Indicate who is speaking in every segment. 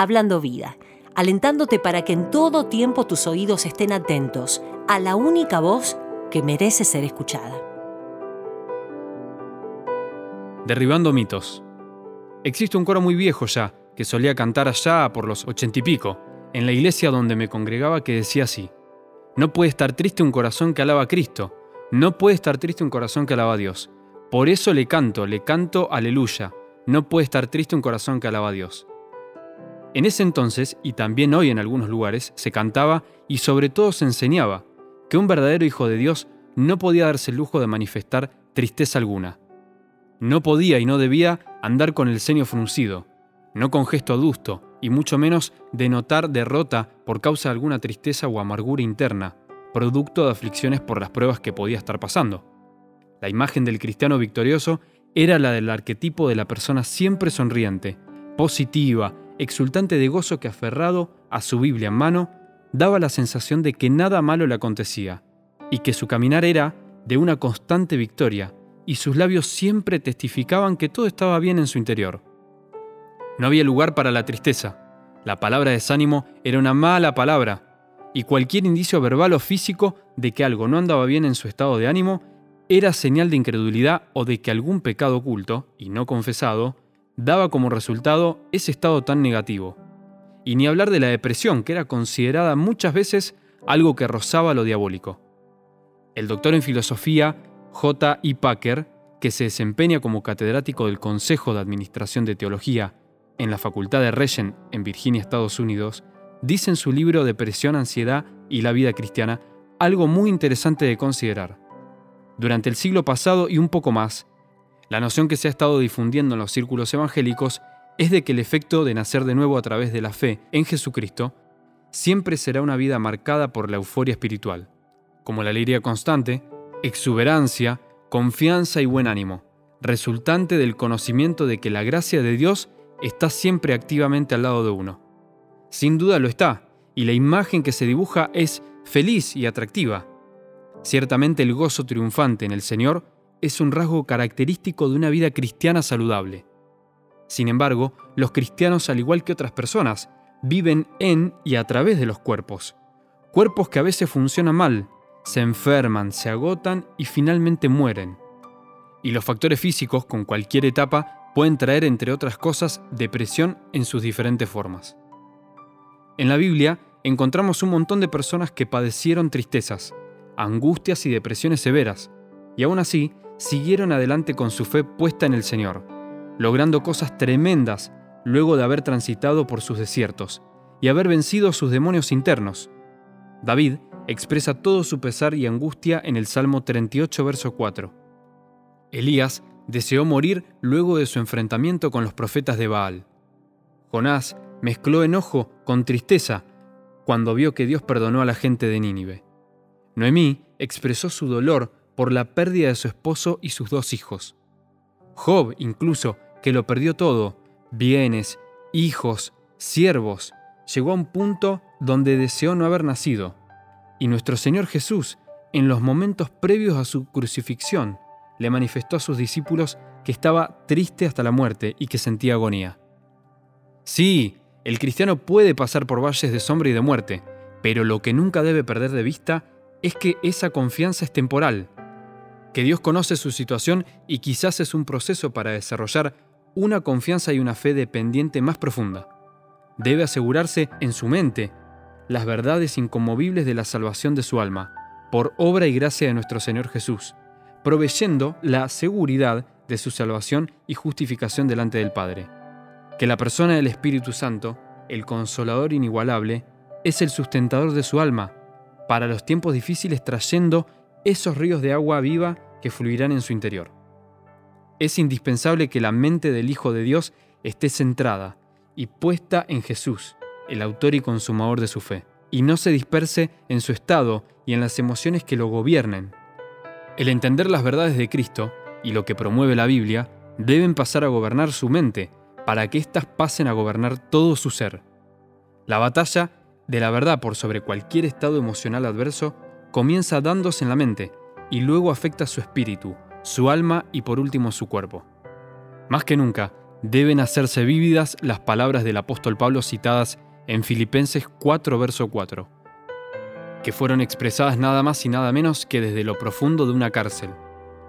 Speaker 1: Hablando Vida, alentándote para que en todo tiempo tus oídos estén atentos a la única voz que merece ser escuchada.
Speaker 2: Derribando mitos. Existe un coro muy viejo ya, que solía cantar allá por los ochenta y pico, en la iglesia donde me congregaba que decía así, no puede estar triste un corazón que alaba a Cristo, no puede estar triste un corazón que alaba a Dios. Por eso le canto, le canto aleluya, no puede estar triste un corazón que alaba a Dios. En ese entonces, y también hoy en algunos lugares, se cantaba y sobre todo se enseñaba que un verdadero hijo de Dios no podía darse el lujo de manifestar tristeza alguna. No podía y no debía andar con el ceño fruncido, no con gesto adusto, y mucho menos denotar derrota por causa de alguna tristeza o amargura interna, producto de aflicciones por las pruebas que podía estar pasando. La imagen del cristiano victorioso era la del arquetipo de la persona siempre sonriente, positiva, exultante de gozo que aferrado a su Biblia en mano, daba la sensación de que nada malo le acontecía, y que su caminar era de una constante victoria, y sus labios siempre testificaban que todo estaba bien en su interior. No había lugar para la tristeza. La palabra desánimo era una mala palabra, y cualquier indicio verbal o físico de que algo no andaba bien en su estado de ánimo era señal de incredulidad o de que algún pecado oculto, y no confesado, daba como resultado ese estado tan negativo. Y ni hablar de la depresión, que era considerada muchas veces algo que rozaba lo diabólico. El doctor en filosofía, J. E. Packer, que se desempeña como catedrático del Consejo de Administración de Teología en la Facultad de Regent en Virginia, Estados Unidos, dice en su libro Depresión, Ansiedad y la vida cristiana algo muy interesante de considerar. Durante el siglo pasado y un poco más, la noción que se ha estado difundiendo en los círculos evangélicos es de que el efecto de nacer de nuevo a través de la fe en Jesucristo siempre será una vida marcada por la euforia espiritual, como la alegría constante, exuberancia, confianza y buen ánimo, resultante del conocimiento de que la gracia de Dios está siempre activamente al lado de uno. Sin duda lo está, y la imagen que se dibuja es feliz y atractiva. Ciertamente el gozo triunfante en el Señor es un rasgo característico de una vida cristiana saludable. Sin embargo, los cristianos, al igual que otras personas, viven en y a través de los cuerpos. Cuerpos que a veces funcionan mal, se enferman, se agotan y finalmente mueren. Y los factores físicos, con cualquier etapa, pueden traer, entre otras cosas, depresión en sus diferentes formas. En la Biblia encontramos un montón de personas que padecieron tristezas, angustias y depresiones severas, y aún así siguieron adelante con su fe puesta en el Señor, logrando cosas tremendas luego de haber transitado por sus desiertos y haber vencido sus demonios internos. David expresa todo su pesar y angustia en el Salmo 38, verso 4. Elías deseó morir luego de su enfrentamiento con los profetas de Baal. Jonás mezcló enojo con tristeza cuando vio que Dios perdonó a la gente de Nínive. Noemí expresó su dolor por la pérdida de su esposo y sus dos hijos. Job, incluso, que lo perdió todo, bienes, hijos, siervos, llegó a un punto donde deseó no haber nacido. Y nuestro Señor Jesús, en los momentos previos a su crucifixión, le manifestó a sus discípulos que estaba triste hasta la muerte y que sentía agonía. Sí, el cristiano puede pasar por valles de sombra y de muerte, pero lo que nunca debe perder de vista es que esa confianza es temporal, que Dios conoce su situación y quizás es un proceso para desarrollar una confianza y una fe dependiente más profunda. Debe asegurarse en su mente las verdades inconmovibles de la salvación de su alma, por obra y gracia de nuestro Señor Jesús, proveyendo la seguridad de su salvación y justificación delante del Padre que la persona del Espíritu Santo, el consolador inigualable, es el sustentador de su alma, para los tiempos difíciles trayendo esos ríos de agua viva que fluirán en su interior. Es indispensable que la mente del Hijo de Dios esté centrada y puesta en Jesús, el autor y consumador de su fe, y no se disperse en su estado y en las emociones que lo gobiernen. El entender las verdades de Cristo y lo que promueve la Biblia deben pasar a gobernar su mente para que éstas pasen a gobernar todo su ser. La batalla de la verdad por sobre cualquier estado emocional adverso comienza dándose en la mente y luego afecta su espíritu, su alma y por último su cuerpo. Más que nunca, deben hacerse vívidas las palabras del apóstol Pablo citadas en Filipenses 4, verso 4, que fueron expresadas nada más y nada menos que desde lo profundo de una cárcel,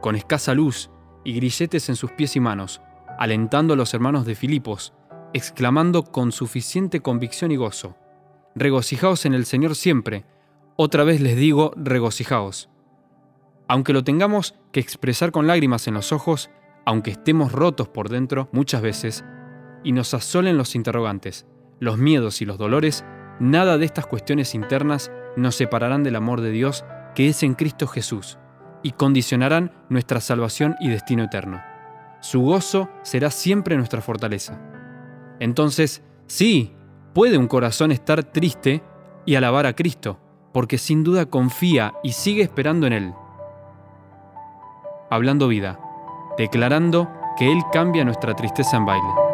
Speaker 2: con escasa luz y grilletes en sus pies y manos, alentando a los hermanos de Filipos, exclamando con suficiente convicción y gozo, regocijaos en el Señor siempre, otra vez les digo, regocijaos. Aunque lo tengamos que expresar con lágrimas en los ojos, aunque estemos rotos por dentro muchas veces, y nos asolen los interrogantes, los miedos y los dolores, nada de estas cuestiones internas nos separarán del amor de Dios que es en Cristo Jesús, y condicionarán nuestra salvación y destino eterno. Su gozo será siempre nuestra fortaleza. Entonces, sí, puede un corazón estar triste y alabar a Cristo, porque sin duda confía y sigue esperando en Él. Hablando vida, declarando que Él cambia nuestra tristeza en baile.